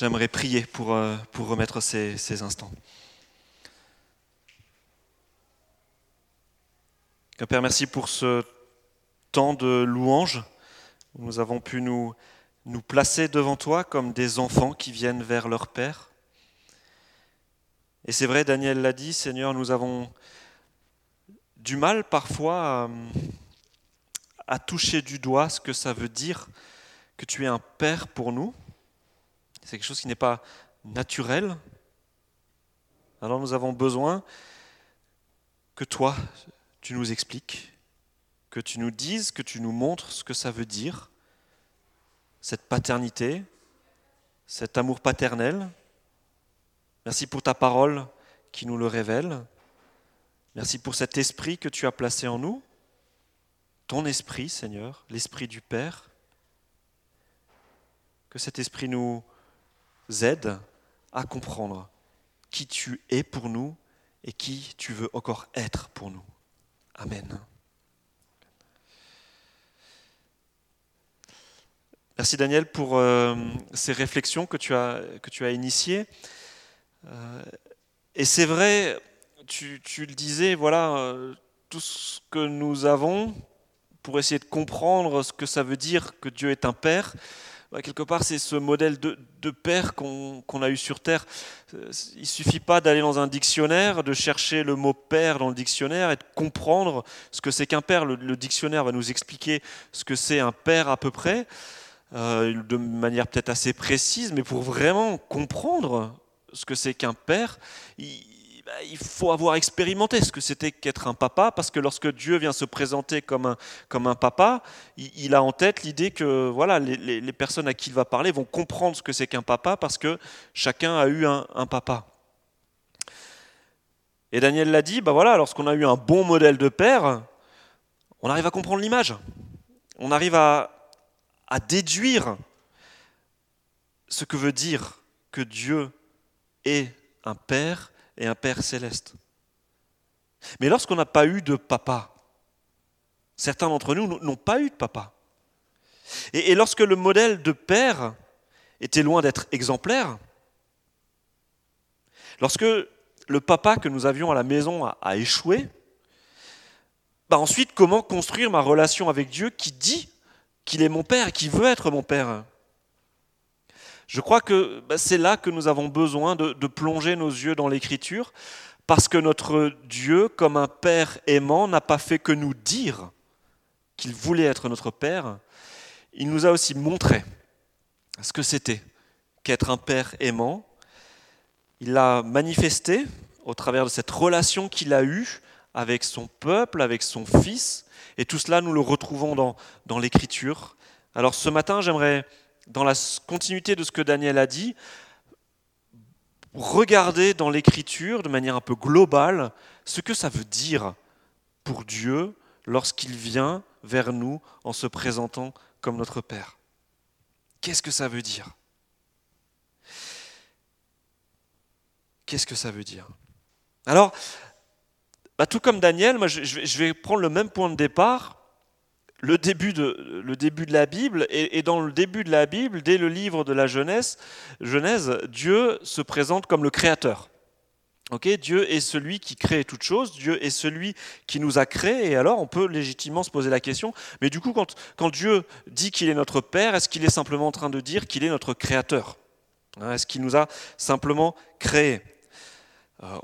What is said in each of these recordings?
j'aimerais prier pour, euh, pour remettre ces, ces instants. Père, merci pour ce temps de louange nous avons pu nous, nous placer devant toi comme des enfants qui viennent vers leur Père. Et c'est vrai, Daniel l'a dit, Seigneur, nous avons du mal parfois à, à toucher du doigt ce que ça veut dire que tu es un Père pour nous. C'est quelque chose qui n'est pas naturel. Alors nous avons besoin que toi, tu nous expliques, que tu nous dises, que tu nous montres ce que ça veut dire, cette paternité, cet amour paternel. Merci pour ta parole qui nous le révèle. Merci pour cet esprit que tu as placé en nous, ton esprit, Seigneur, l'esprit du Père. Que cet esprit nous aide à comprendre qui tu es pour nous et qui tu veux encore être pour nous. Amen. Merci Daniel pour euh, ces réflexions que tu as, que tu as initiées. Euh, et c'est vrai, tu, tu, le disais, voilà, euh, tout ce que nous avons pour essayer de comprendre ce que ça veut dire que Dieu est un Père, bah, quelque part, c'est ce modèle de, père qu'on qu a eu sur Terre. Il suffit pas d'aller dans un dictionnaire, de chercher le mot père dans le dictionnaire et de comprendre ce que c'est qu'un père. Le, dictionnaire va nous expliquer ce que c'est un père à peu près, euh, de manière peut-être assez précise, mais pour vraiment comprendre ce que c'est qu'un père, il faut avoir expérimenté ce que c'était qu'être un papa, parce que lorsque Dieu vient se présenter comme un, papa, il, a en tête l'idée que voilà, les, personnes à qui il va parler vont comprendre ce que c'est qu'un papa, parce que chacun a eu un, un papa. Et Daniel l'a dit, bah voilà, lorsqu'on a eu un bon modèle de père, on arrive à comprendre l'image. On arrive à, à déduire ce que veut dire que Dieu est un père et un Père céleste. Mais lorsqu'on n'a pas eu de papa, certains d'entre nous n'ont pas eu de papa. Et, lorsque le modèle de père était loin d'être exemplaire, lorsque le papa que nous avions à la maison a, a échoué, bah ensuite, comment construire ma relation avec Dieu qui dit qu'il est mon père et qui veut être mon père? Je crois que bah, c'est là que nous avons besoin de, plonger nos yeux dans l'écriture, parce que notre Dieu, comme un Père aimant, n'a pas fait que nous dire qu'il voulait être notre Père, il nous a aussi montré ce que c'était qu'être un Père aimant. Il l'a manifesté au travers de cette relation qu'il a eue avec son peuple, avec son Fils, et tout cela, nous le retrouvons dans l'Écriture. Alors ce matin, j'aimerais dans la continuité de ce que Daniel a dit, regarder dans l'écriture de manière un peu globale ce que ça veut dire pour Dieu lorsqu'il vient vers nous en se présentant comme notre Père. Qu'est-ce que ça veut dire? Qu'est-ce que ça veut dire? Alors, bah, tout comme Daniel, moi, je, je vais prendre le même point de départ le début de, la Bible, et, dans le début de la Bible, dès le livre de la Genèse, Dieu se présente comme le Créateur. Dieu est celui qui crée toute chose, Dieu est celui qui nous a créés, et alors on peut légitimement se poser la question, mais du coup quand, Dieu dit qu'il est notre Père, est-ce qu'il est simplement en train de dire qu'il est notre Créateur? Est-ce qu'il nous a simplement créés? Euh,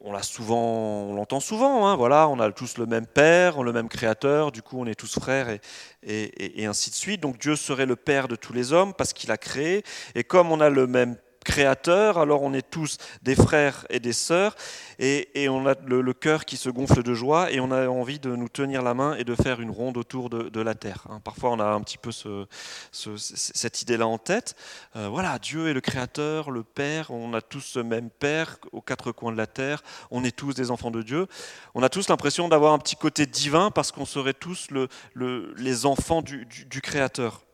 on, l'a souvent, on l'entend souvent. Hein, voilà, on a tous le même père, le même créateur. Du coup, on est tous frères et, et, et ainsi de suite. Donc Dieu serait le père de tous les hommes parce qu'il a créé. Et comme on a le même créateur, alors on est tous des frères et des sœurs, et, on a le, cœur qui se gonfle de joie, et on a envie de nous tenir la main et de faire une ronde autour de, la terre. Hein. Parfois on a un petit peu ce, ce, cette idée-là en tête. Euh, voilà, Dieu est le créateur, le Père, on a tous ce même Père aux quatre coins de la terre, on est tous des enfants de Dieu. On a tous l'impression d'avoir un petit côté divin parce qu'on serait tous le, le, les enfants du Créateur.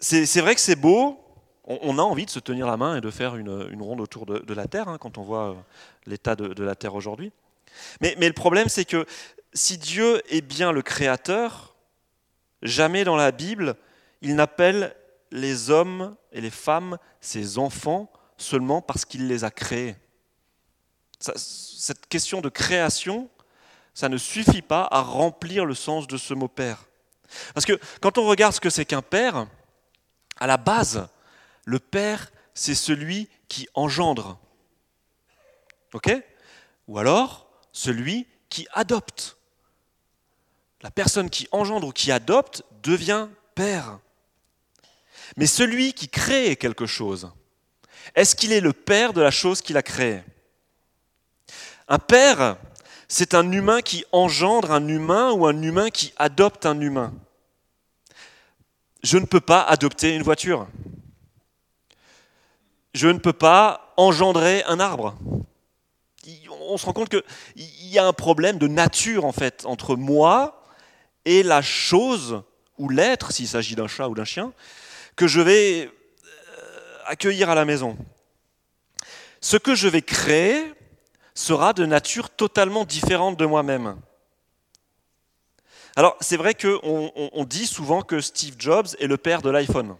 C'est vrai que c'est beau, on, a envie de se tenir la main et de faire une, ronde autour de, la Terre hein, quand on voit euh, l'état de, la Terre aujourd'hui. Mais, le problème, c'est que si Dieu est bien le Créateur, jamais dans la Bible, il n'appelle les hommes et les femmes ses enfants seulement parce qu'il les a créés. cette question de création, ça ne suffit pas à remplir le sens de ce mot père. Parce que quand on regarde ce que c'est qu'un père, à la base, le père, c'est celui qui engendre. OK? Ou alors, celui qui adopte. La personne qui engendre ou qui adopte devient père. Mais celui qui crée quelque chose, est-ce qu'il est le père de la chose qu'il a créée? Un père, c'est un humain qui engendre un humain ou un humain qui adopte un humain. Je ne peux pas adopter une voiture. Je ne peux pas engendrer un arbre. On se rend compte qu'il y a un problème de nature en fait entre moi et la chose ou l'être, s'il s'agit d'un chat ou d'un chien, que je vais euh, accueillir à la maison. Ce que je vais créer sera de nature totalement différente de moi-même. Alors, c'est vrai qu'on on dit souvent que Steve Jobs est le père de l'iPhone.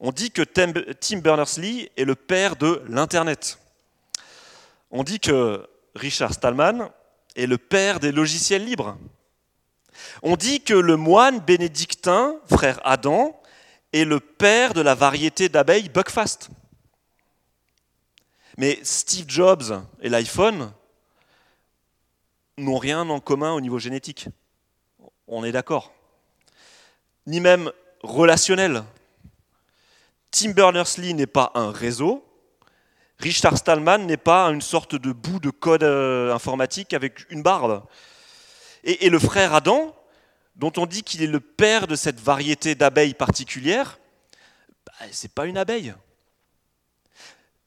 On dit que Tim Berners-Lee est le père de l'Internet. On dit que Richard Stallman est le père des logiciels libres. On dit que le moine bénédictin, frère Adam, est le père de la variété d'abeilles Buckfast. Mais Steve Jobs et l'iPhone n'ont rien en commun au niveau génétique. On est d'accord. Ni même relationnel. Tim Berners-Lee n'est pas un réseau. Richard Stallman n'est pas une sorte de bout de code euh, informatique avec une barbe. Et, le frère Adam, dont on dit qu'il est le père de cette variété d'abeilles particulière, bah, ce n'est pas une abeille.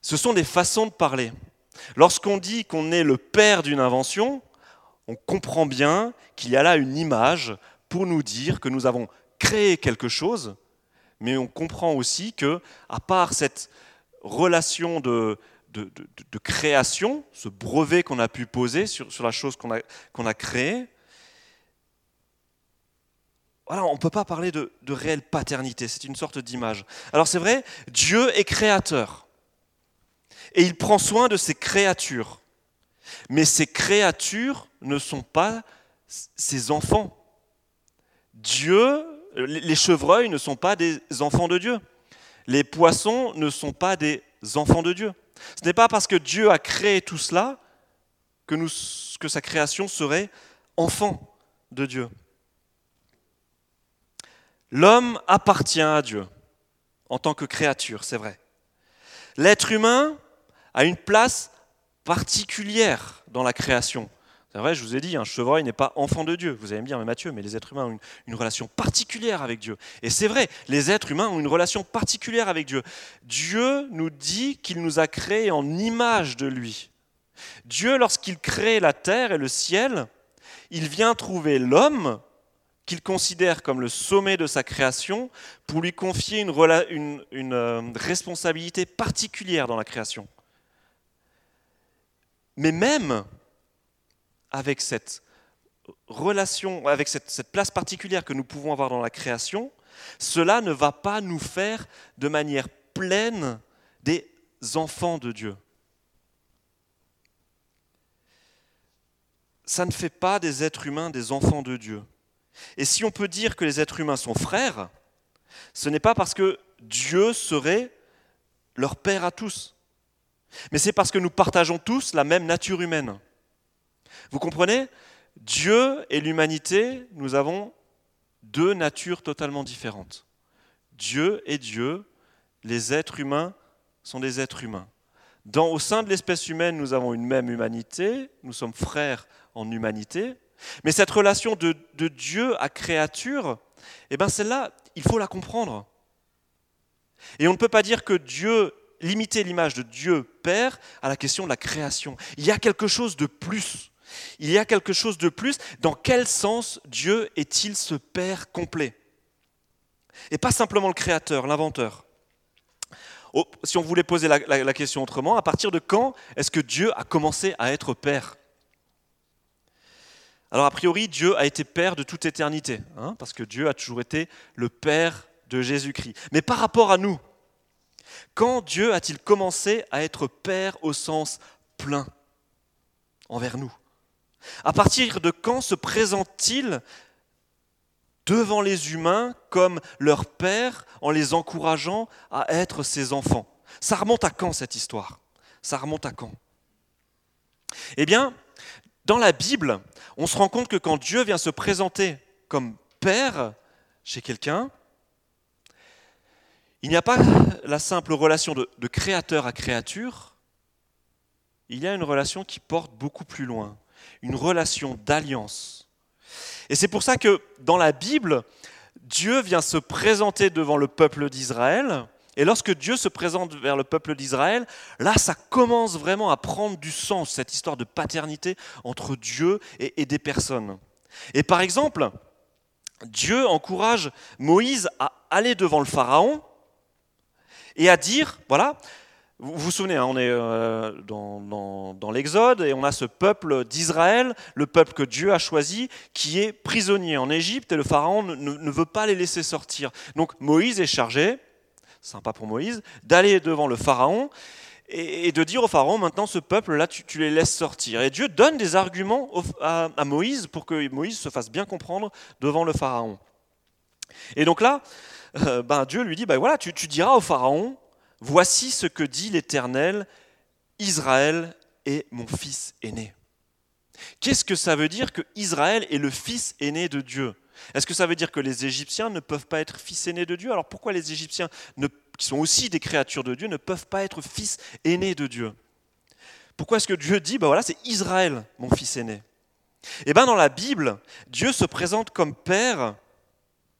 Ce sont des façons de parler. Lorsqu'on dit qu'on est le père d'une invention, on comprend bien qu'il y a là une image pour nous dire que nous avons créé quelque chose, mais on comprend aussi que, à part cette relation de, de, création, ce brevet qu'on a pu poser sur, sur la chose qu'on a, qu'on a créée, voilà, on ne peut pas parler de, réelle paternité, c'est une sorte d'image. Alors c'est vrai, Dieu est créateur. Et il prend soin de ses créatures. Mais ces créatures ne sont pas ses enfants. Dieu, les chevreuils ne sont pas des enfants de Dieu. Les poissons ne sont pas des enfants de Dieu. Ce n'est pas parce que Dieu a créé tout cela que, que sa création serait enfant de Dieu. L'homme appartient à Dieu en tant que créature, c'est vrai. L'être humain a une place particulière dans la création. C'est vrai, je vous ai dit, un chevreuil n'est pas enfant de Dieu. Vous allez me dire, mais Mathieu, mais les êtres humains ont une, relation particulière avec Dieu. Et c'est vrai, les êtres humains ont une relation particulière avec Dieu. Dieu nous dit qu'il nous a créés en image de lui. Dieu, lorsqu'il crée la terre et le ciel, il vient trouver l'homme qu'il considère comme le sommet de sa création pour lui confier une, euh, responsabilité particulière dans la création. Mais même avec cette relation, avec cette, place particulière que nous pouvons avoir dans la création, cela ne va pas nous faire de manière pleine des enfants de Dieu. Ça ne fait pas des êtres humains des enfants de Dieu. Et si on peut dire que les êtres humains sont frères, ce n'est pas parce que Dieu serait leur père à tous, mais c'est parce que nous partageons tous la même nature humaine. Vous comprenez? Dieu et l'humanité, nous avons deux natures totalement différentes. Dieu est Dieu, les êtres humains sont des êtres humains. Au sein de l'espèce humaine, nous avons une même humanité, nous sommes frères en humanité, mais cette relation de, Dieu à créature, eh bien celle-là, il faut la comprendre. Et on ne peut pas dire que Dieu, limiter l'image de Dieu Père à la question de la création. Il y a quelque chose de plus. Il y a quelque chose de plus. Dans quel sens Dieu est-il ce Père complet? Et pas simplement le Créateur, l'inventeur. Si on voulait poser la question autrement, à partir de quand est-ce que Dieu a commencé à être Père? Alors a priori, Dieu a été Père de toute éternité, hein, parce que Dieu a toujours été le Père de Jésus-Christ. Mais par rapport à nous, quand Dieu a-t-il commencé à être Père au sens plein envers nous? À partir de quand se présente-t-il devant les humains comme leur Père en les encourageant à être ses enfants? Ça remonte à quand cette histoire? Ça remonte à quand? Eh bien, dans la Bible, on se rend compte que quand Dieu vient se présenter comme Père chez quelqu'un, il n'y a pas la simple relation de, créateur à créature, il y a une relation qui porte beaucoup plus loin, une relation d'alliance. Et c'est pour ça que dans la Bible, Dieu vient se présenter devant le peuple d'Israël. Et lorsque Dieu se présente vers le peuple d'Israël, là, ça commence vraiment à prendre du sens, cette histoire de paternité entre Dieu et, et des personnes. Et par exemple, Dieu encourage Moïse à aller devant le Pharaon et à dire, voilà, vous vous souvenez, hein, on est euh, dans, l'Exode et on a ce peuple d'Israël, le peuple que Dieu a choisi, qui est prisonnier en Égypte et le Pharaon ne, veut pas les laisser sortir. Donc Moïse est chargé, sympa pour Moïse, d'aller devant le Pharaon et, de dire au Pharaon, maintenant ce peuple-là, tu, les laisses sortir. Et Dieu donne des arguments à, Moïse pour que Moïse se fasse bien comprendre devant le Pharaon. Et donc là, euh, ben Dieu lui dit, ben voilà, tu, diras au Pharaon, voici ce que dit l'Éternel, Israël est mon fils aîné. Qu'est-ce que ça veut dire que Israël est le fils aîné de Dieu? Est-ce que ça veut dire que les Égyptiens ne peuvent pas être fils aînés de Dieu? Alors pourquoi les Égyptiens, qui sont aussi des créatures de Dieu, ne peuvent pas être fils aînés de Dieu? Pourquoi est-ce que Dieu dit, ben voilà, c'est Israël, mon fils aîné? Eh bien dans la Bible, Dieu se présente comme Père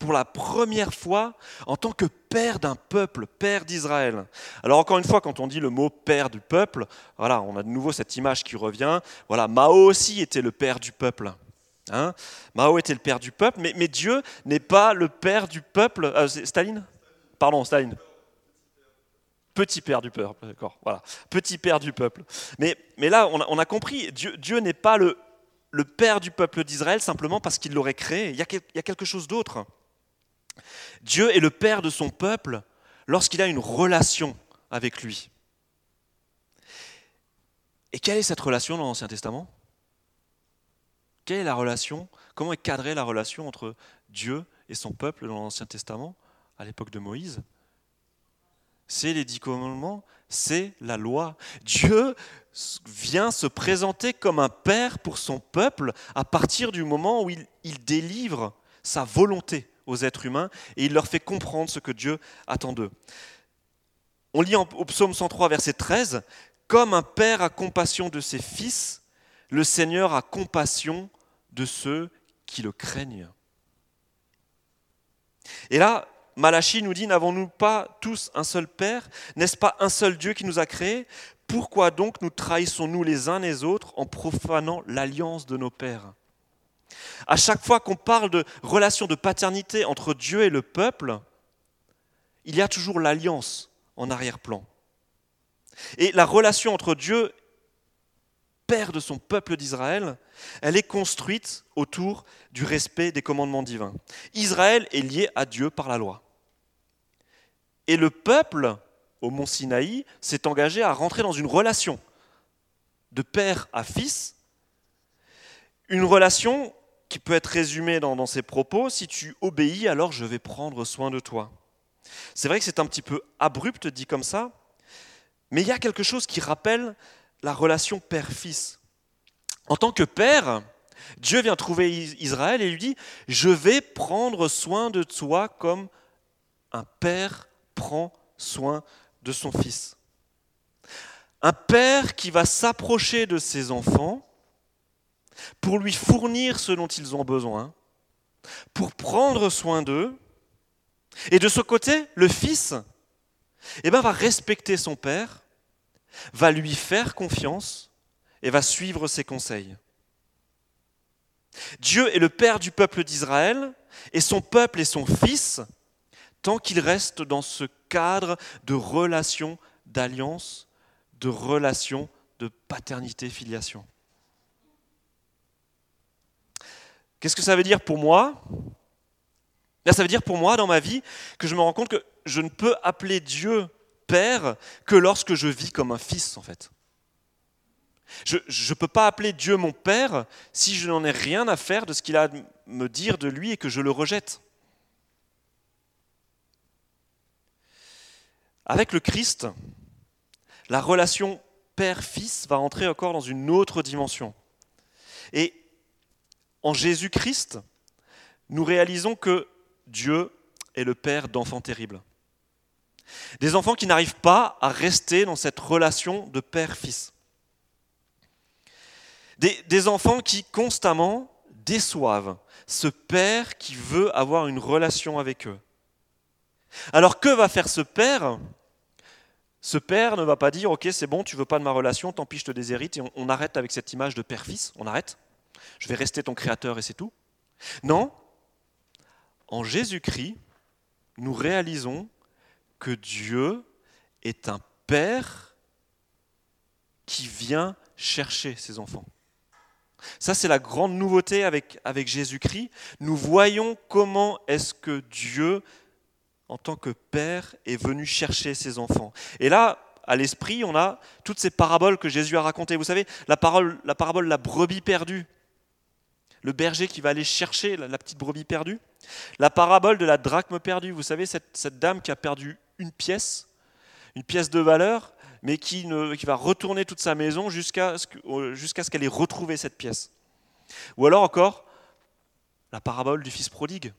pour la première fois en tant que père d'un peuple, père d'Israël. Alors encore une fois, quand on dit le mot père du peuple, voilà, on a de nouveau cette image qui revient. Voilà, Mao aussi était le père du peuple. Hein Mao était le père du peuple, mais, Dieu n'est pas le père du peuple. Euh, Staline? Pardon, Staline. Petit père du peuple, d'accord. Voilà, petit père du peuple. Mais, là, on a, compris, Dieu, n'est pas le, père du peuple d'Israël simplement parce qu'il l'aurait créé. Il y a quelque chose d'autre. Dieu est le Père de son peuple lorsqu'il a une relation avec lui. Et quelle est cette relation dans l'Ancien Testament? Quelle est la relation? Comment est cadrée la relation entre Dieu et son peuple dans l'Ancien Testament à l'époque de Moïse? C'est les dix commandements, c'est la loi. Dieu vient se présenter comme un père pour son peuple à partir du moment où il, il délivre sa volonté aux êtres humains et il leur fait comprendre ce que Dieu attend d'eux. On lit au psaume 103, verset 13, Comme un père a compassion de ses fils, le Seigneur a compassion de ceux qui le craignent. Et là, Malachie nous dit, n'avons-nous pas tous un seul Père? N'est-ce pas un seul Dieu qui nous a créés? Pourquoi donc nous trahissons-nous les uns les autres en profanant l'alliance de nos pères? À chaque fois qu'on parle de relation de paternité entre Dieu et le peuple, il y a toujours l'alliance en arrière-plan. Et la relation entre Dieu, Père de son peuple d'Israël, elle est construite autour du respect des commandements divins. Israël est lié à Dieu par la loi. Et le peuple, au mont Sinaï, s'est engagé à rentrer dans une relation de père à fils, une relation qui peut être résumé dans, ses propos, si tu obéis, alors je vais prendre soin de toi. C'est vrai que c'est un petit peu abrupt dit comme ça, mais il y a quelque chose qui rappelle la relation père-fils. En tant que père, Dieu vient trouver Israël et lui dit, je vais prendre soin de toi comme un père prend soin de son fils. Un père qui va s'approcher de ses enfants pour lui fournir ce dont ils ont besoin, pour prendre soin d'eux. Et de ce côté, le fils eh ben, va respecter son père, va lui faire confiance et va suivre ses conseils. Dieu est le Père du peuple d'Israël et son peuple est son fils tant qu'il reste dans ce cadre de relation d'alliance, de relation de paternité-filiation. Qu'est-ce que ça veut dire pour moi? Là, ça veut dire pour moi, dans ma vie, que je me rends compte que je ne peux appeler Dieu Père que lorsque je vis comme un fils, en fait. Je ne peux pas appeler Dieu mon Père si je n'en ai rien à faire de ce qu'il a à me dire de lui et que je le rejette. Avec le Christ, la relation Père-Fils va entrer encore dans une autre dimension. Et en Jésus-Christ, nous réalisons que Dieu est le Père d'enfants terribles. Des enfants qui n'arrivent pas à rester dans cette relation de Père-Fils. Des, enfants qui constamment déçoivent ce Père qui veut avoir une relation avec eux. Alors que va faire ce Père? Ce père ne va pas dire Ok, c'est bon, tu veux pas de ma relation, tant pis, je te déshérite et on arrête avec cette image de père-fils, on arrête. Je vais rester ton créateur et c'est tout. Non, en Jésus-Christ, nous réalisons que Dieu est un père qui vient chercher ses enfants. Ça, c'est la grande nouveauté avec, avec Jésus-Christ. Nous voyons comment est-ce que Dieu en tant que père, est venu chercher ses enfants. Et là, à l'esprit, on a toutes ces paraboles que Jésus a racontées. Vous savez, la, parole, la parabole la brebis perdue, le berger qui va aller chercher la, petite brebis perdue, la parabole de la drachme perdue, vous savez, cette, dame qui a perdu une pièce, une pièce de valeur, mais qui va retourner toute sa maison jusqu'à ce qu'elle ait retrouvé cette pièce. Ou alors encore, la parabole du fils prodigue.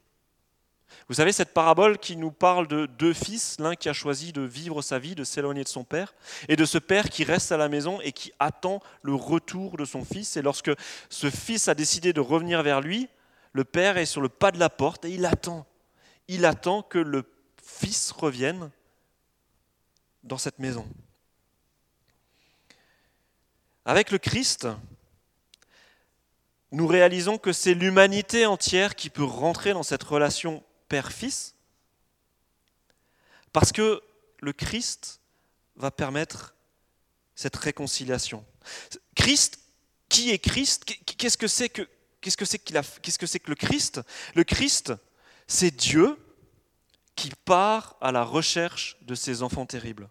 Vous savez, cette parabole qui nous parle de deux fils, l'un qui a choisi de vivre sa vie, de s'éloigner de son père, et de ce père qui reste à la maison et qui attend le retour de son fils. Et lorsque ce fils a décidé de revenir vers lui, le père est sur le pas de la porte et il attend. Il attend que le fils revienne dans cette maison. Avec le Christ, nous réalisons que c'est l'humanité entière qui peut rentrer dans cette relation Père-Fils, parce que le Christ va permettre cette réconciliation. Christ, qui est Christ? Qu'est-ce que c'est que qu'est-ce que c'est qu'il a Qu'est-ce que c'est que le Christ? Le Christ, c'est Dieu qui part à la recherche de ses enfants terribles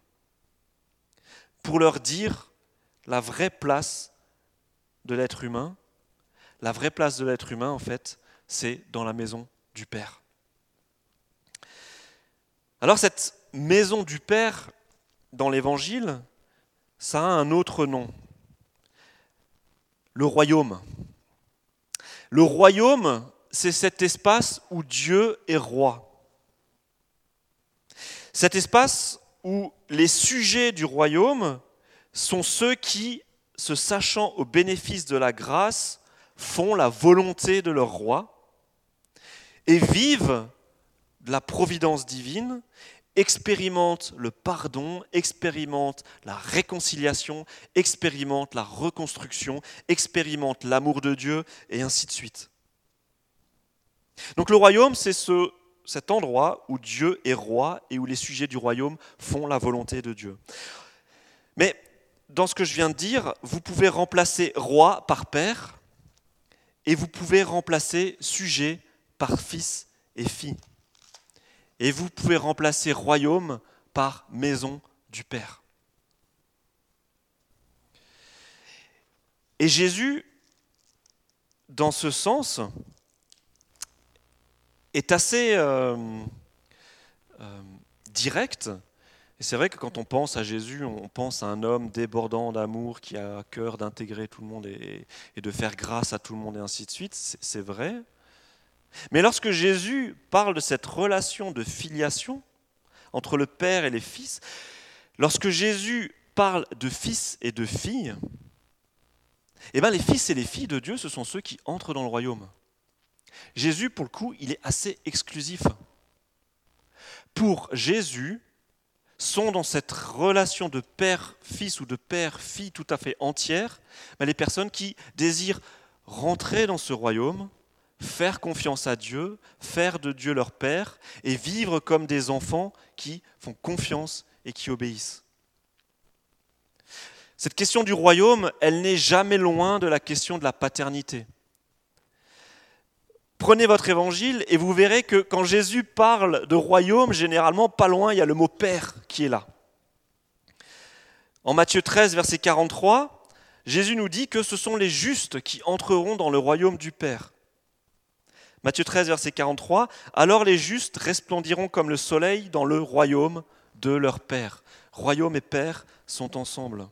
pour leur dire la vraie place de l'être humain. La vraie place de l'être humain, en fait, c'est dans la maison du Père. Alors cette maison du Père dans l'Évangile, ça a un autre nom. Le royaume. Le royaume, c'est cet espace où Dieu est roi. Cet espace où les sujets du royaume sont ceux qui, se sachant au bénéfice de la grâce, font la volonté de leur roi et vivent de la providence divine, expérimente le pardon, expérimente la réconciliation, expérimente la reconstruction, expérimente l'amour de Dieu, et ainsi de suite. Donc le royaume, c'est ce, cet endroit où Dieu est roi et où les sujets du royaume font la volonté de Dieu. Mais dans ce que je viens de dire, vous pouvez remplacer roi par père, et vous pouvez remplacer sujet par fils et fille. Et vous pouvez remplacer royaume par maison du Père. Et Jésus, dans ce sens, est assez euh, euh, direct. Et c'est vrai que quand on pense à Jésus, on pense à un homme débordant d'amour qui a à cœur d'intégrer tout le monde et, et, de faire grâce à tout le monde et ainsi de suite. C'est vrai. Mais lorsque Jésus parle de cette relation de filiation entre le Père et les fils, lorsque Jésus parle de fils et de filles, eh bien les fils et les filles de Dieu, ce sont ceux qui entrent dans le royaume. Jésus, pour le coup, il est assez exclusif. Pour Jésus, sont dans cette relation de père-fils ou de père-fille tout à fait entière, les personnes qui désirent rentrer dans ce royaume, faire confiance à Dieu, faire de Dieu leur Père et vivre comme des enfants qui font confiance et qui obéissent. Cette question du royaume, elle n'est jamais loin de la question de la paternité. Prenez votre évangile et vous verrez que quand Jésus parle de royaume, généralement, pas loin, il y a le mot Père qui est là. En Matthieu 13, verset 43, Jésus nous dit que ce sont les justes qui entreront dans le royaume du Père. Matthieu 13, verset 43, Alors les justes resplendiront comme le soleil dans le royaume de leur Père. Royaume et Père sont ensemble.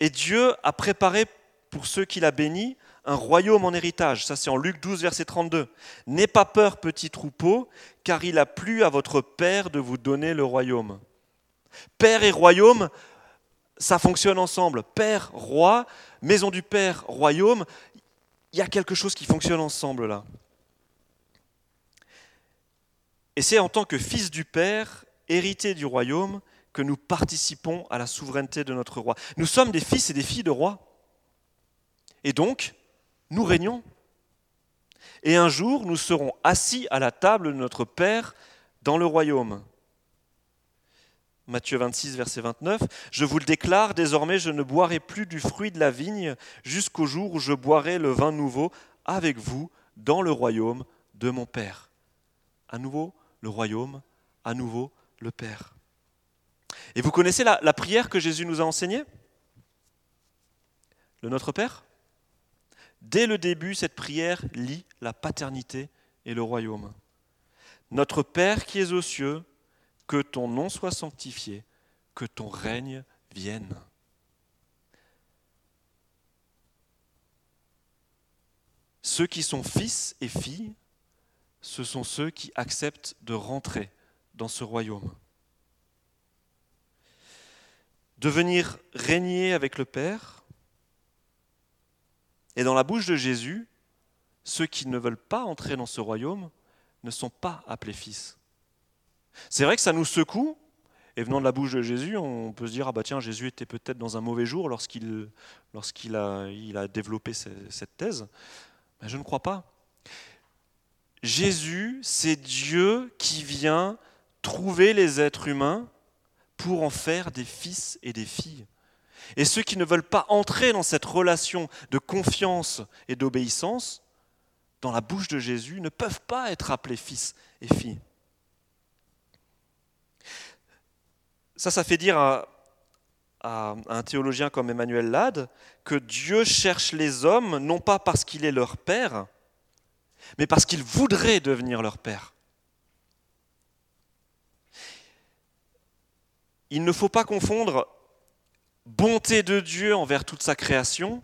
Et Dieu a préparé pour ceux qu'il a bénis un royaume en héritage. Ça, c'est en Luc 12, verset 32. N'aie pas peur, petit troupeau, car il a plu à votre Père de vous donner le royaume. Père et royaume, ça fonctionne ensemble. Père, roi, maison du Père, royaume, il y a quelque chose qui fonctionne ensemble là. Et c'est en tant que fils du Père, héritier du royaume, que nous participons à la souveraineté de notre roi. Nous sommes des fils et des filles de roi. Et donc, nous régnons. Et un jour, nous serons assis à la table de notre Père dans le royaume. Matthieu 26, verset 29, Je vous le déclare, désormais je ne boirai plus du fruit de la vigne jusqu'au jour où je boirai le vin nouveau avec vous dans le royaume de mon Père. À nouveau, le royaume, à nouveau, le Père. Et vous connaissez la, prière que Jésus nous a enseignée? Le Notre Père? Dès le début, cette prière lit la paternité et le royaume. Notre Père qui es aux cieux, que ton nom soit sanctifié, que ton règne vienne. Ceux qui sont fils et filles, ce sont ceux qui acceptent de rentrer dans ce royaume. De venir régner avec le Père. Et dans la bouche de Jésus, ceux qui ne veulent pas entrer dans ce royaume ne sont pas appelés fils. C'est vrai que ça nous secoue, et venant de la bouche de Jésus, on peut se dire, ah bah tiens, Jésus était peut-être dans un mauvais jour lorsqu'il a, il a développé cette thèse. Mais je ne crois pas. Jésus, c'est Dieu qui vient trouver les êtres humains pour en faire des fils et des filles. Et ceux qui ne veulent pas entrer dans cette relation de confiance et d'obéissance, dans la bouche de Jésus, ne peuvent pas être appelés fils et filles. Ça, ça fait dire à, un théologien comme Emmanuel Lade que Dieu cherche les hommes non pas parce qu'il est leur père, mais parce qu'il voudrait devenir leur père. Il ne faut pas confondre bonté de Dieu envers toute sa création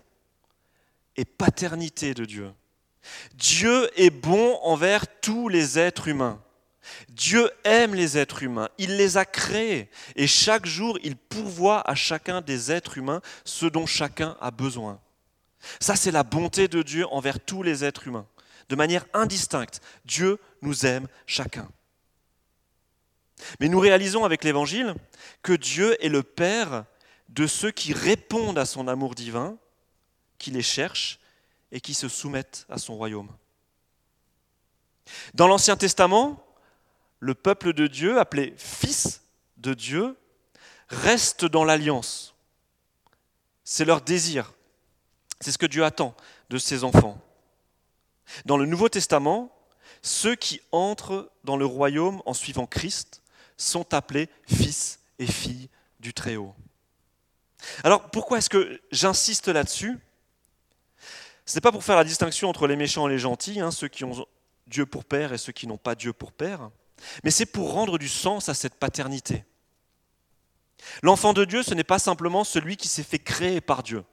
et paternité de Dieu. Dieu est bon envers tous les êtres humains. Dieu aime les êtres humains, il les a créés et chaque jour il pourvoit à chacun des êtres humains ce dont chacun a besoin. Ça c'est la bonté de Dieu envers tous les êtres humains. De manière indistincte, Dieu nous aime chacun. Mais nous réalisons avec l'Évangile que Dieu est le Père de ceux qui répondent à son amour divin, qui les cherchent et qui se soumettent à son royaume. Dans l'Ancien Testament, le peuple de Dieu, appelé fils de Dieu, reste dans l'alliance. C'est leur désir. C'est ce que Dieu attend de ses enfants. Dans le Nouveau Testament, ceux qui entrent dans le royaume en suivant Christ sont appelés fils et filles du Très-Haut. Alors pourquoi est-ce que j'insiste là-dessus? Ce n'est pas pour faire la distinction entre les méchants et les gentils, hein, ceux qui ont Dieu pour père et ceux qui n'ont pas Dieu pour père mais c'est pour rendre du sens à cette paternité. L'enfant de Dieu, ce n'est pas simplement celui qui s'est fait créer par Dieu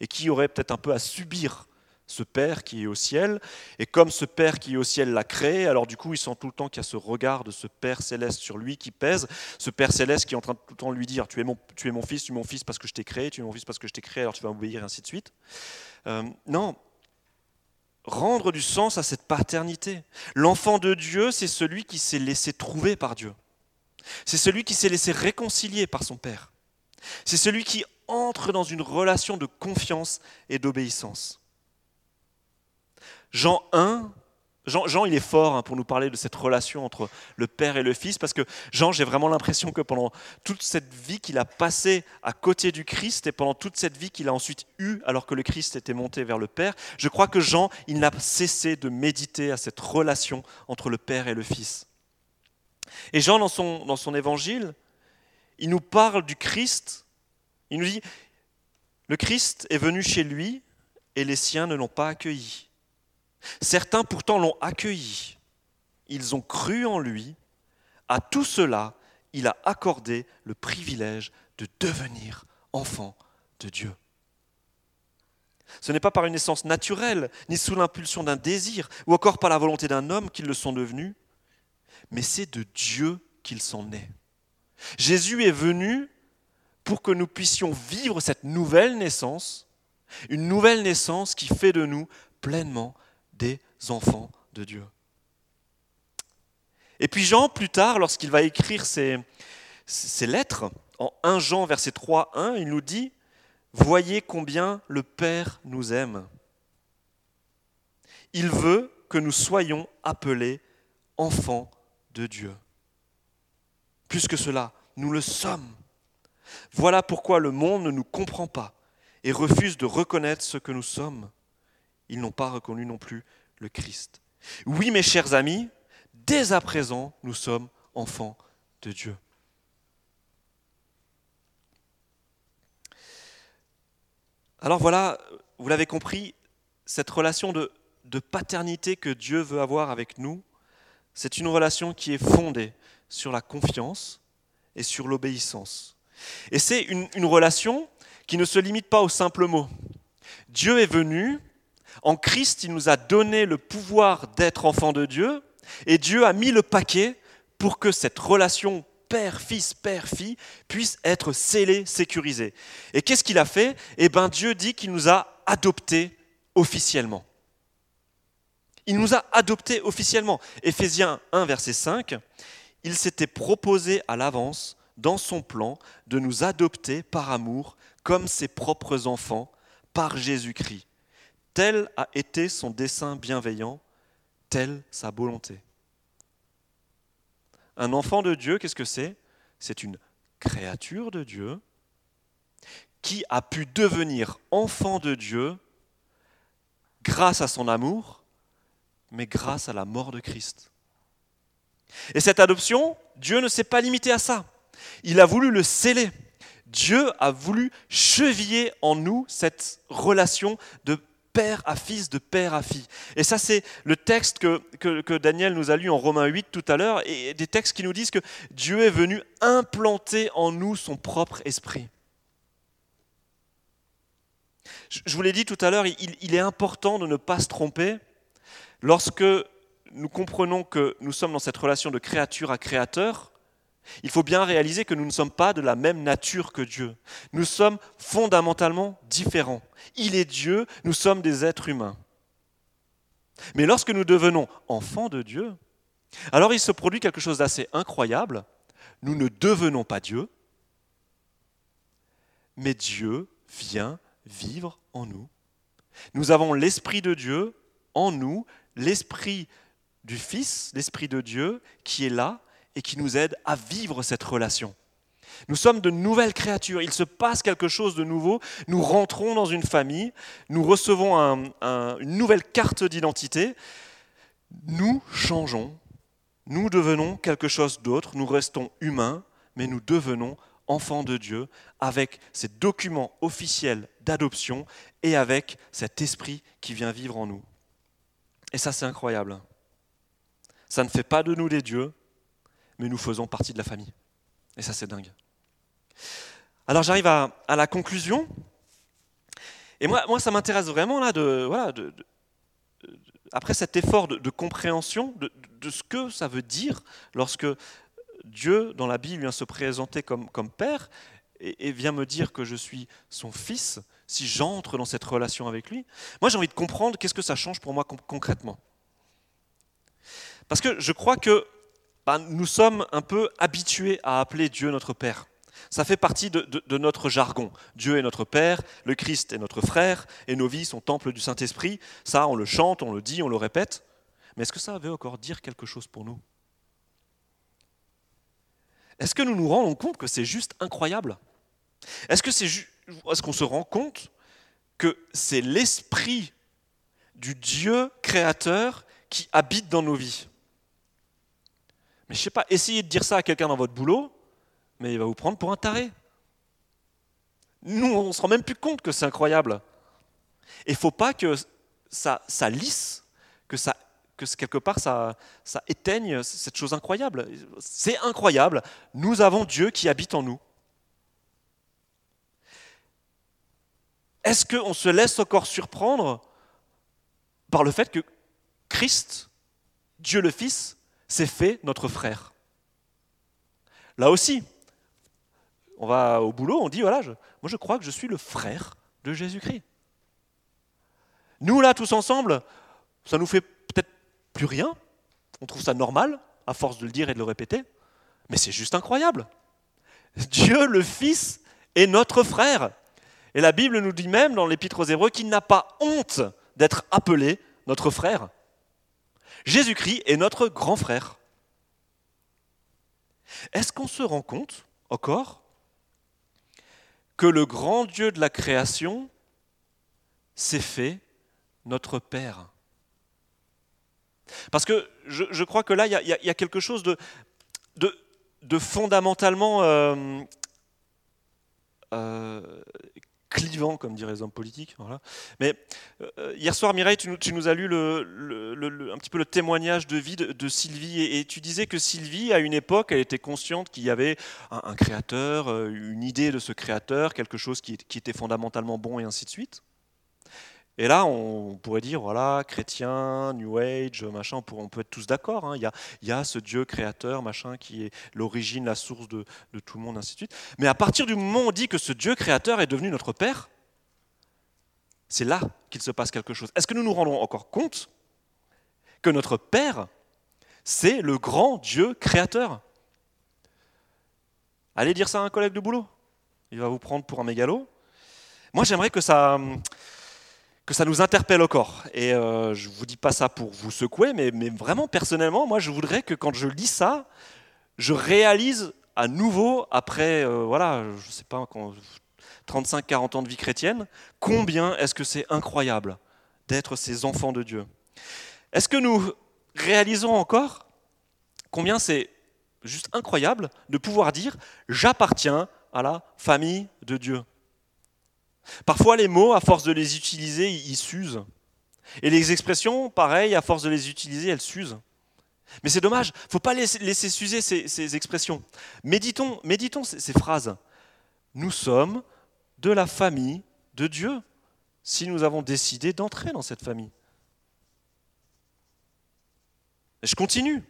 et qui aurait peut-être un peu à subir ce Père qui est au ciel. Et comme ce Père qui est au ciel l'a créé, alors du coup, il sent tout le temps qu'il y a ce regard de ce Père céleste sur lui qui pèse, ce Père céleste qui est en train de tout le temps lui dire, tu es mon, tu es mon fils, tu es mon fils parce que je t'ai créé, tu es mon fils parce que je t'ai créé, alors tu vas obéir, et ainsi de suite. Euh, non, rendre du sens à cette paternité. L'enfant de Dieu, c'est celui qui s'est laissé trouver par Dieu. C'est celui qui s'est laissé réconcilier par son Père. C'est celui qui entre dans une relation de confiance et d'obéissance. Jean 1, Jean, il est fort hein, pour nous parler de cette relation entre le Père et le Fils, parce que Jean, j'ai vraiment l'impression que pendant toute cette vie qu'il a passée à côté du Christ et pendant toute cette vie qu'il a ensuite eue alors que le Christ était monté vers le Père, je crois que Jean, il n'a cessé de méditer à cette relation entre le Père et le Fils. Et Jean, dans son, dans son évangile, il nous parle du Christ. Il nous dit, le Christ est venu chez lui et les siens ne l'ont pas accueilli. Certains pourtant l'ont accueilli. Ils ont cru en lui. À tout cela, il a accordé le privilège de devenir enfant de Dieu. Ce n'est pas par une naissance naturelle, ni sous l'impulsion d'un désir, ou encore par la volonté d'un homme qu'ils le sont devenus, mais c'est de Dieu qu'ils sont nés. Jésus est venu pour que nous puissions vivre cette nouvelle naissance, une nouvelle naissance qui fait de nous pleinement des enfants de Dieu. Et puis Jean, plus tard, lorsqu'il va écrire ses, lettres, en 1 Jean verset 3, 1, il nous dit, Voyez combien le Père nous aime. Il veut que nous soyons appelés enfants de Dieu. Plus que cela, nous le sommes. Voilà pourquoi le monde ne nous comprend pas et refuse de reconnaître ce que nous sommes ils n'ont pas reconnu non plus le Christ. Oui, mes chers amis, dès à présent, nous sommes enfants de Dieu. Alors voilà, vous l'avez compris, cette relation de, paternité que Dieu veut avoir avec nous, c'est une relation qui est fondée sur la confiance et sur l'obéissance. Et c'est une, une relation qui ne se limite pas au simple mot. Dieu est venu en Christ, il nous a donné le pouvoir d'être enfant de Dieu et Dieu a mis le paquet pour que cette relation père-fils, père-fille puisse être scellée, sécurisée. Et qu'est-ce qu'il a fait? Eh bien, Dieu dit qu'il nous a adoptés officiellement. Il nous a adoptés officiellement. Éphésiens 1, verset 5, il s'était proposé à l'avance, dans son plan, de nous adopter par amour comme ses propres enfants par Jésus-Christ Tel a été son dessein bienveillant, telle sa volonté. Un enfant de Dieu, qu'est-ce que c'est? C'est une créature de Dieu qui a pu devenir enfant de Dieu grâce à son amour, mais grâce à la mort de Christ. Et cette adoption, Dieu ne s'est pas limité à ça. Il a voulu le sceller. Dieu a voulu cheviller en nous cette relation de père à fils, de père à fille. Et ça, c'est le texte que, que, Daniel nous a lu en Romains 8 tout à l'heure, et des textes qui nous disent que Dieu est venu implanter en nous son propre esprit. Je vous l'ai dit tout à l'heure, il, il est important de ne pas se tromper lorsque nous comprenons que nous sommes dans cette relation de créature à créateur, il faut bien réaliser que nous ne sommes pas de la même nature que Dieu. Nous sommes fondamentalement différents. Il est Dieu, nous sommes des êtres humains. Mais lorsque nous devenons enfants de Dieu, alors il se produit quelque chose d'assez incroyable. Nous ne devenons pas Dieu, mais Dieu vient vivre en nous. Nous avons l'Esprit de Dieu en nous, l'Esprit du Fils, l'Esprit de Dieu qui est là et qui nous aide à vivre cette relation. Nous sommes de nouvelles créatures, il se passe quelque chose de nouveau, nous rentrons dans une famille, nous recevons une nouvelle carte d'identité, nous changeons, nous devenons quelque chose d'autre, nous restons humains, mais nous devenons enfants de Dieu avec ces documents officiels d'adoption et avec cet esprit qui vient vivre en nous. Et ça c'est incroyable. Ça ne fait pas de nous des dieux, mais nous faisons partie de la famille. Et ça, c'est dingue. Alors j'arrive à, la conclusion. Et moi, moi ça m'intéresse vraiment là de, voilà, de, après cet effort de, compréhension de, ce que ça veut dire lorsque Dieu, dans la Bible, vient se présenter comme, comme Père et, et, vient me dire que je suis son Fils, si j'entre dans cette relation avec lui, moi j'ai envie de comprendre qu'est-ce que ça change pour moi concrètement. Parce que je crois que bah, nous sommes un peu habitués à appeler Dieu notre Père. Ça fait partie de, notre jargon. Dieu est notre Père, le Christ est notre frère, et nos vies sont temples du Saint-Esprit. Ça, on le chante, on le dit, on le répète. Mais est-ce que ça veut encore dire quelque chose pour nous? Est-ce que nous nous rendons compte que c'est juste incroyable? Est-ce qu'on se rend compte que c'est l'esprit du Dieu créateur qui habite dans nos vies? Mais je sais pas, essayez de dire ça à quelqu'un dans votre boulot, mais il va vous prendre pour un taré. Nous, on ne se rend même plus compte que c'est incroyable. Et il ne faut pas que ça, ça lisse, que, ça, que quelque part ça, ça éteigne cette chose incroyable. C'est incroyable. Nous avons Dieu qui habite en nous. Est-ce qu'on se laisse encore surprendre par le fait que Christ, Dieu le Fils, s'est fait notre frère Là aussi, on va au boulot, on dit, voilà, moi je crois que je suis le frère de Jésus-Christ. Nous, là, tous ensemble, ça nous fait peut-être plus rien, on trouve ça normal, à force de le dire et de le répéter, mais c'est juste incroyable. Dieu le Fils est notre frère. Et la Bible nous dit même dans l'Épître aux Hébreux qu'il n'a pas honte d'être appelé notre frère. Jésus-Christ est notre grand frère. Est-ce qu'on se rend compte encore que le grand Dieu de la création s'est fait notre Père? Parce que je, crois que là, il y, a quelque chose de, fondamentalement euh, euh, clivant, comme diraient les hommes politiques. Voilà. Mais euh, hier soir, Mireille, tu nous, as lu un petit peu le témoignage de vie de, Sylvie, et, tu disais que Sylvie, à une époque, elle était consciente qu'il y avait un, créateur, euh, une idée de ce créateur, quelque chose qui était fondamentalement bon, et ainsi de suite. Et là, on pourrait dire, voilà, chrétien, New Age, machin, on peut être tous d'accord. Hein. Il, y a, ce Dieu créateur, machin, qui est l'origine, la source de, tout le monde, ainsi de suite. Mais à partir du moment où on dit que ce Dieu créateur est devenu notre Père, c'est là qu'il se passe quelque chose. Est-ce que nous nous rendons encore compte que notre Père, c'est le grand Dieu créateur? Allez dire ça à un collègue de boulot. Il va vous prendre pour un mégalo. Moi, j'aimerais que ça que ça nous interpelle encore. Et euh, je ne vous dis pas ça pour vous secouer, mais, mais, vraiment personnellement, moi je voudrais que quand je lis ça, je réalise à nouveau, après, euh, voilà, je sais pas, 35-40 ans de vie chrétienne, combien est-ce que c'est incroyable d'être ces enfants de Dieu. Est-ce que nous réalisons encore combien c'est juste incroyable de pouvoir dire j'appartiens à la famille de Dieu? Parfois, les mots, à force de les utiliser, ils s'usent. Et les expressions, pareil, à force de les utiliser, elles s'usent. Mais c'est dommage, il ne faut pas laisser, s'user ces, expressions. Méditons, méditons ces, ces phrases. Nous sommes de la famille de Dieu, si nous avons décidé d'entrer dans cette famille. je continue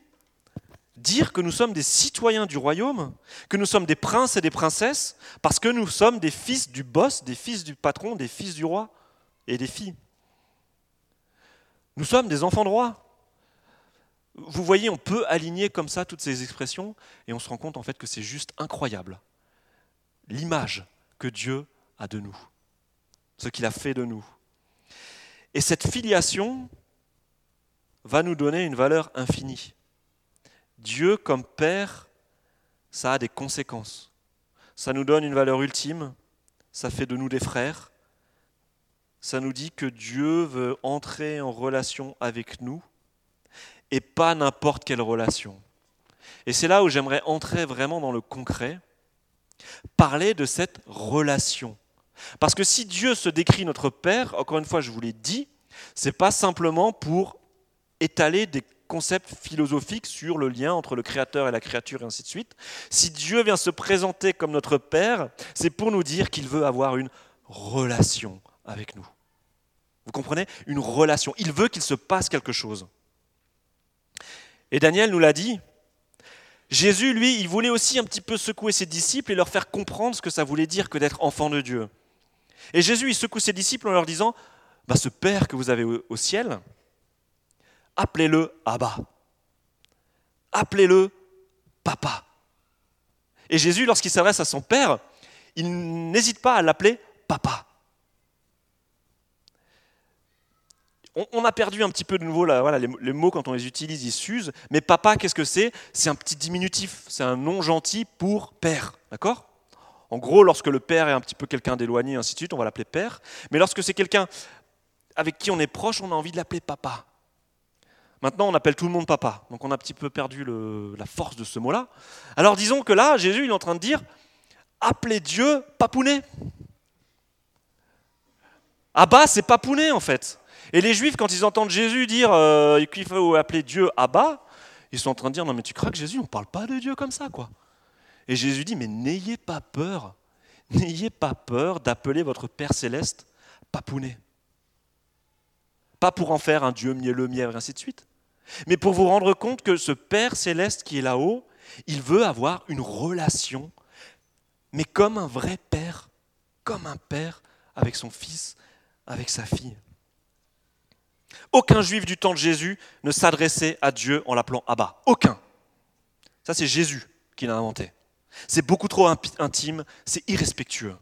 dire que nous sommes des citoyens du royaume, que nous sommes des princes et des princesses, parce que nous sommes des fils du boss, des fils du patron, des fils du roi et des filles. Nous sommes des enfants de roi. Vous voyez, on peut aligner comme ça toutes ces expressions et on se rend compte en fait que c'est juste incroyable. L'image que Dieu a de nous, ce qu'il a fait de nous. Et cette filiation va nous donner une valeur infinie. Dieu comme Père, ça a des conséquences. Ça nous donne une valeur ultime, ça fait de nous des frères, ça nous dit que Dieu veut entrer en relation avec nous et pas n'importe quelle relation. Et c'est là où j'aimerais entrer vraiment dans le concret, parler de cette relation. Parce que si Dieu se décrit notre Père, encore une fois, je vous l'ai dit, c'est pas simplement pour étaler des concept philosophique sur le lien entre le créateur et la créature et ainsi de suite. Si Dieu vient se présenter comme notre Père, c'est pour nous dire qu'il veut avoir une relation avec nous. Vous comprenez? Une relation. Il veut qu'il se passe quelque chose. Et Daniel nous l'a dit. Jésus, lui, il voulait aussi un petit peu secouer ses disciples et leur faire comprendre ce que ça voulait dire que d'être enfant de Dieu. Et Jésus, il secoue ses disciples en leur disant, bah, ce Père que vous avez au ciel, appelez-le Abba. Appelez-le Papa. Et Jésus, lorsqu'il s'adresse à son Père, il n'hésite pas à l'appeler Papa. on, a perdu un petit peu de nouveau, les, mots quand on les utilise, ils s'usent. Mais papa, qu'est-ce que c'est? C'est un petit diminutif, c'est un nom gentil pour père. D'accord? En gros, lorsque le père est un petit peu quelqu'un d'éloigné, ainsi de suite, on va l'appeler père. Mais lorsque c'est quelqu'un avec qui on est proche, on a envie de l'appeler papa. Maintenant, on appelle tout le monde papa. Donc on a un petit peu perdu la force de ce mot-là. Alors disons que là, Jésus, il est en train de dire, appelez Dieu papounet. Abba, c'est papounet en fait. Et les Juifs, quand ils entendent Jésus dire euh, qu'il faut appeler Dieu Abba, ils sont en train de dire, non mais tu crois que Jésus, on ne parle pas de Dieu comme ça, quoi? Et Jésus dit, mais n'ayez pas peur, n'ayez pas peur d'appeler votre Père céleste papounet. Pour en faire un Dieu mielleux, mièvre, et ainsi de suite, mais pour vous rendre compte que ce Père céleste qui est là-haut, il veut avoir une relation, mais comme un vrai Père, comme un Père avec son Fils, avec sa fille. Aucun juif du temps de Jésus ne s'adressait à Dieu en l'appelant Abba. Aucun. Ça, c'est Jésus qui l'a inventé. C'est beaucoup trop intime, c'est irrespectueux.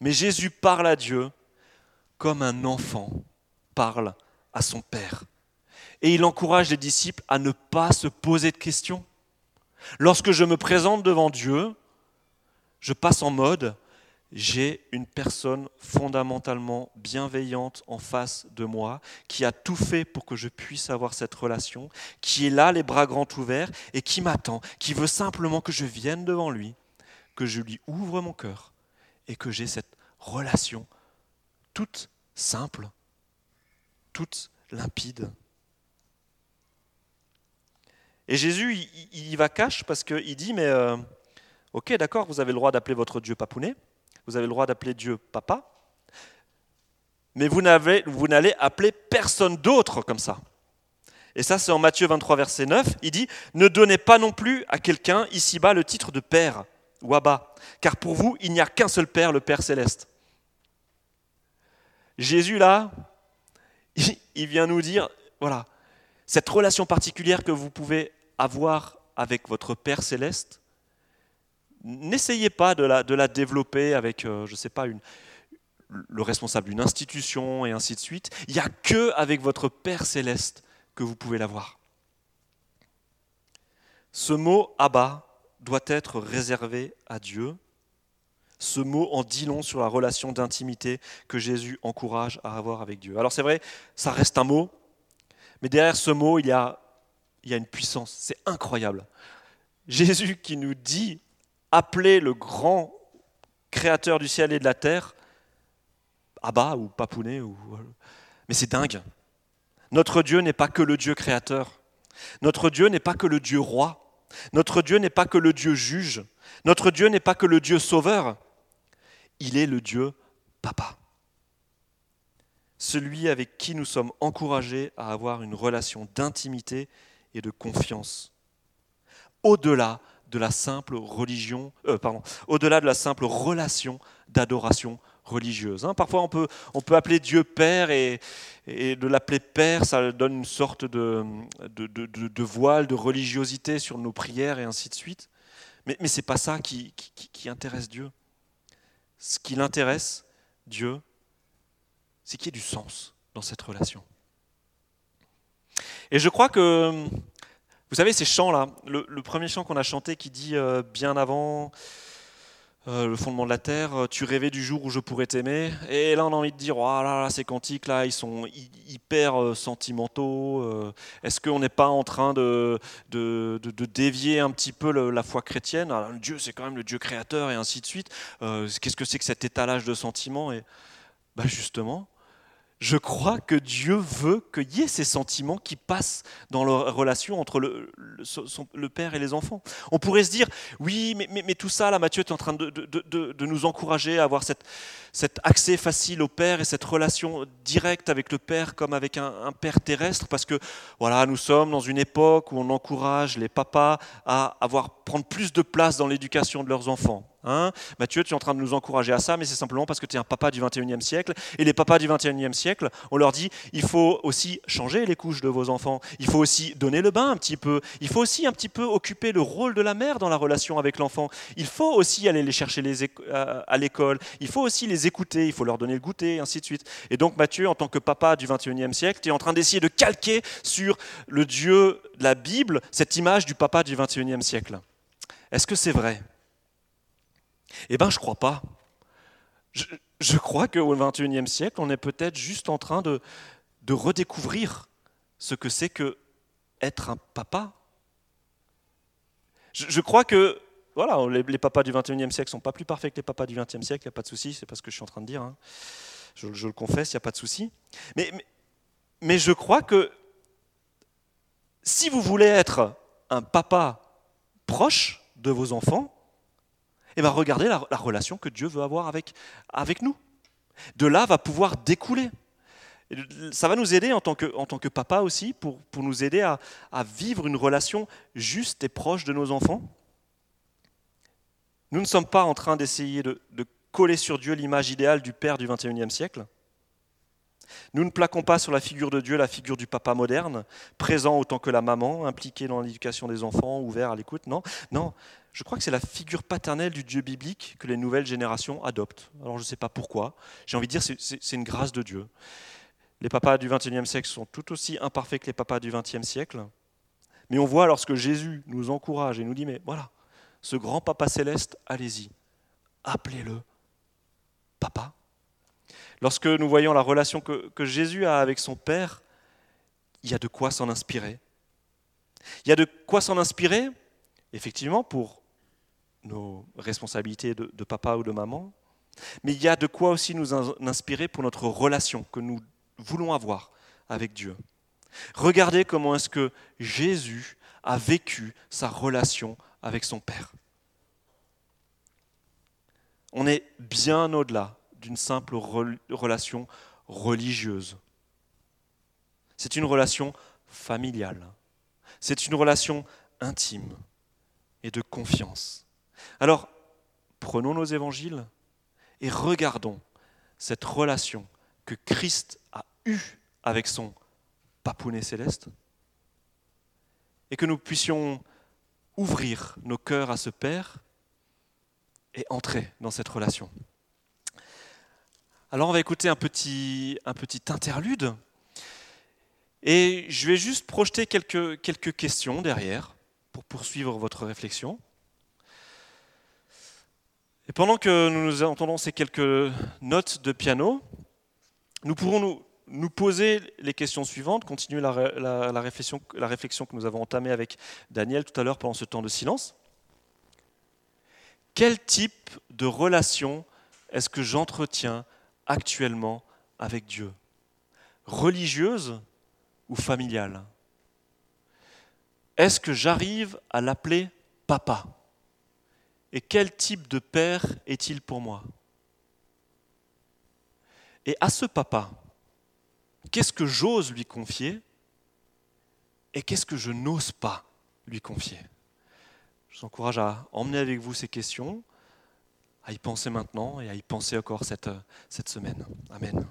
Mais Jésus parle à Dieu comme un enfant parle à son Père. Et il encourage les disciples à ne pas se poser de questions. Lorsque je me présente devant Dieu, je passe en mode j'ai une personne fondamentalement bienveillante en face de moi, qui a tout fait pour que je puisse avoir cette relation, qui est là les bras grands ouverts et qui m'attend, qui veut simplement que je vienne devant lui, que je lui ouvre mon cœur et que j'ai cette relation toute simple, toute limpide. Et Jésus, il, va cache parce qu'il dit, mais euh, ok, d'accord, vous avez le droit d'appeler votre Dieu papounet, vous avez le droit d'appeler Dieu papa, mais vous n'allez appeler personne d'autre comme ça. Et ça, c'est en Matthieu 23, verset 9. Il dit Ne donnez pas non plus à quelqu'un ici-bas le titre de Père ou Abba, car pour vous, il n'y a qu'un seul Père, le Père céleste. Jésus, là, il vient nous dire voilà, cette relation particulière que vous pouvez avoir avec votre Père céleste, n'essayez pas de la, développer avec, euh, je ne sais pas, le responsable d'une institution et ainsi de suite. Il n'y a que avec votre Père céleste que vous pouvez l'avoir. Ce mot Abba doit être réservé à Dieu. Ce mot en dit long sur la relation d'intimité que Jésus encourage à avoir avec Dieu. Alors c'est vrai, ça reste un mot, mais derrière ce mot, il y a, une puissance. C'est incroyable. Jésus qui nous dit appeler le grand créateur du ciel et de la terre, Abba ou Papounet, ou... mais c'est dingue. Notre Dieu n'est pas que le Dieu créateur. Notre Dieu n'est pas que le Dieu roi. Notre Dieu n'est pas que le Dieu juge. Notre Dieu n'est pas que le Dieu sauveur. Il est le Dieu papa. Celui avec qui nous sommes encouragés à avoir une relation d'intimité et de confiance. Au-delà de la simple religion, euh, au-delà de la simple relation d'adoration religieuse. Hein. Parfois, on peut, on appeler Dieu Père et, de l'appeler Père, ça donne une sorte de, voile, de religiosité sur nos prières et ainsi de suite. Mais, ce n'est pas ça qui intéresse Dieu. Ce qui l'intéresse, Dieu, c'est qu'il y ait du sens dans cette relation. Et je crois que vous savez, ces chants-là, le, premier chant qu'on a chanté qui dit euh, bien avant euh, le fondement de la terre, euh, tu rêvais du jour où je pourrais t'aimer. Et là, on a envie de dire, oh là ces cantiques là, ils sont hyper sentimentaux. Est-ce qu'on n'est pas en train de, de, dévier un petit peu la foi chrétienne? Dieu, c'est quand même le Dieu créateur et ainsi de suite. Qu'est-ce que c'est que cet étalage de sentiments? Et bah justement, je crois que Dieu veut qu'il y ait ces sentiments qui passent dans la relation entre le, père et les enfants. On pourrait se dire, oui, mais, tout ça, là, Mathieu est en train de, nous encourager à avoir cet accès facile au père et cette relation directe avec le père comme avec un, un, père terrestre, parce que voilà, nous sommes dans une époque où on encourage les papas à avoir, prendre plus de place dans l'éducation de leurs enfants. Hein. Mathieu, tu es en train de nous encourager à ça, mais c'est simplement parce que tu es un papa du 21e siècle. Et les papas du 21e siècle, on leur dit, il faut aussi changer les couches de vos enfants, il faut aussi donner le bain un petit peu, il faut aussi un petit peu occuper le rôle de la mère dans la relation avec l'enfant, il faut aussi aller les chercher les à l'école, il faut aussi les écouter, il faut leur donner le goûter, ainsi de suite. Et donc Mathieu, en tant que papa du 21e siècle, tu es en train d'essayer de calquer sur le Dieu de la Bible cette image du papa du 21e siècle. Est-ce que c'est vrai? Eh bien, je ne crois pas. Je, crois qu'au XXIe siècle, on est peut-être juste en train de, redécouvrir ce que c'est que être un papa. Je, crois que voilà, les, papas du XXIe siècle sont pas plus parfaits que les papas du XXe siècle, il n'y a pas de souci, c'est pas ce que je suis en train de dire. Hein. Je, le confesse, il n'y a pas de souci. Mais je crois que si vous voulez être un papa proche de vos enfants, et eh bien regardez la, relation que Dieu veut avoir avec, avec nous. De là va pouvoir découler. Ça va nous aider en tant que, en tant que papa aussi, pour, pour nous aider à, à vivre une relation juste et proche de nos enfants. Nous ne sommes pas en train d'essayer de, de coller sur Dieu l'image idéale du Père du XXIe siècle. Nous ne plaquons pas sur la figure de Dieu la figure du papa moderne, présent autant que la maman, impliqué dans l'éducation des enfants, ouvert à l'écoute. Non, non, je crois que c'est la figure paternelle du Dieu biblique que les nouvelles générations adoptent. Alors je ne sais pas pourquoi. J'ai envie de dire c'est une grâce de Dieu. Les papas du XXIe siècle sont tout aussi imparfaits que les papas du XXe siècle. Mais on voit lorsque Jésus nous encourage et nous dit, mais voilà, ce grand papa céleste, allez-y, appelez-le papa. Lorsque nous voyons la relation que, que Jésus a avec son Père, il y a de quoi s'en inspirer. Il y a de quoi s'en inspirer, effectivement, pour nos responsabilités de, papa ou de maman, mais il y a de quoi aussi nous inspirer pour notre relation que nous voulons avoir avec Dieu. Regardez comment est-ce que Jésus a vécu sa relation avec son Père. On est bien au-delà d'une simple relation religieuse. C'est une relation familiale. C'est une relation intime et de confiance. Alors, prenons nos évangiles et regardons cette relation que Christ a eue avec son papounet céleste et que nous puissions ouvrir nos cœurs à ce Père et entrer dans cette relation. Alors on va écouter un petit, interlude et je vais juste projeter quelques, quelques questions derrière pour poursuivre votre réflexion. Et pendant que nous entendons ces quelques notes de piano, nous pourrons nous, nous poser les questions suivantes, continuer la, la, réflexion, la réflexion que nous avons entamée avec Daniel tout à l'heure pendant ce temps de silence. Quel type de relation est-ce que j'entretiens actuellement avec Dieu? Religieuse ou familiale? Est-ce que j'arrive à l'appeler papa? Et quel type de père est-il pour moi? Et à ce papa, qu'est-ce que j'ose lui confier et qu'est-ce que je n'ose pas lui confier? Je vous encourage à emmener avec vous ces questions, à y penser maintenant et à y penser encore cette, cette semaine. Amen.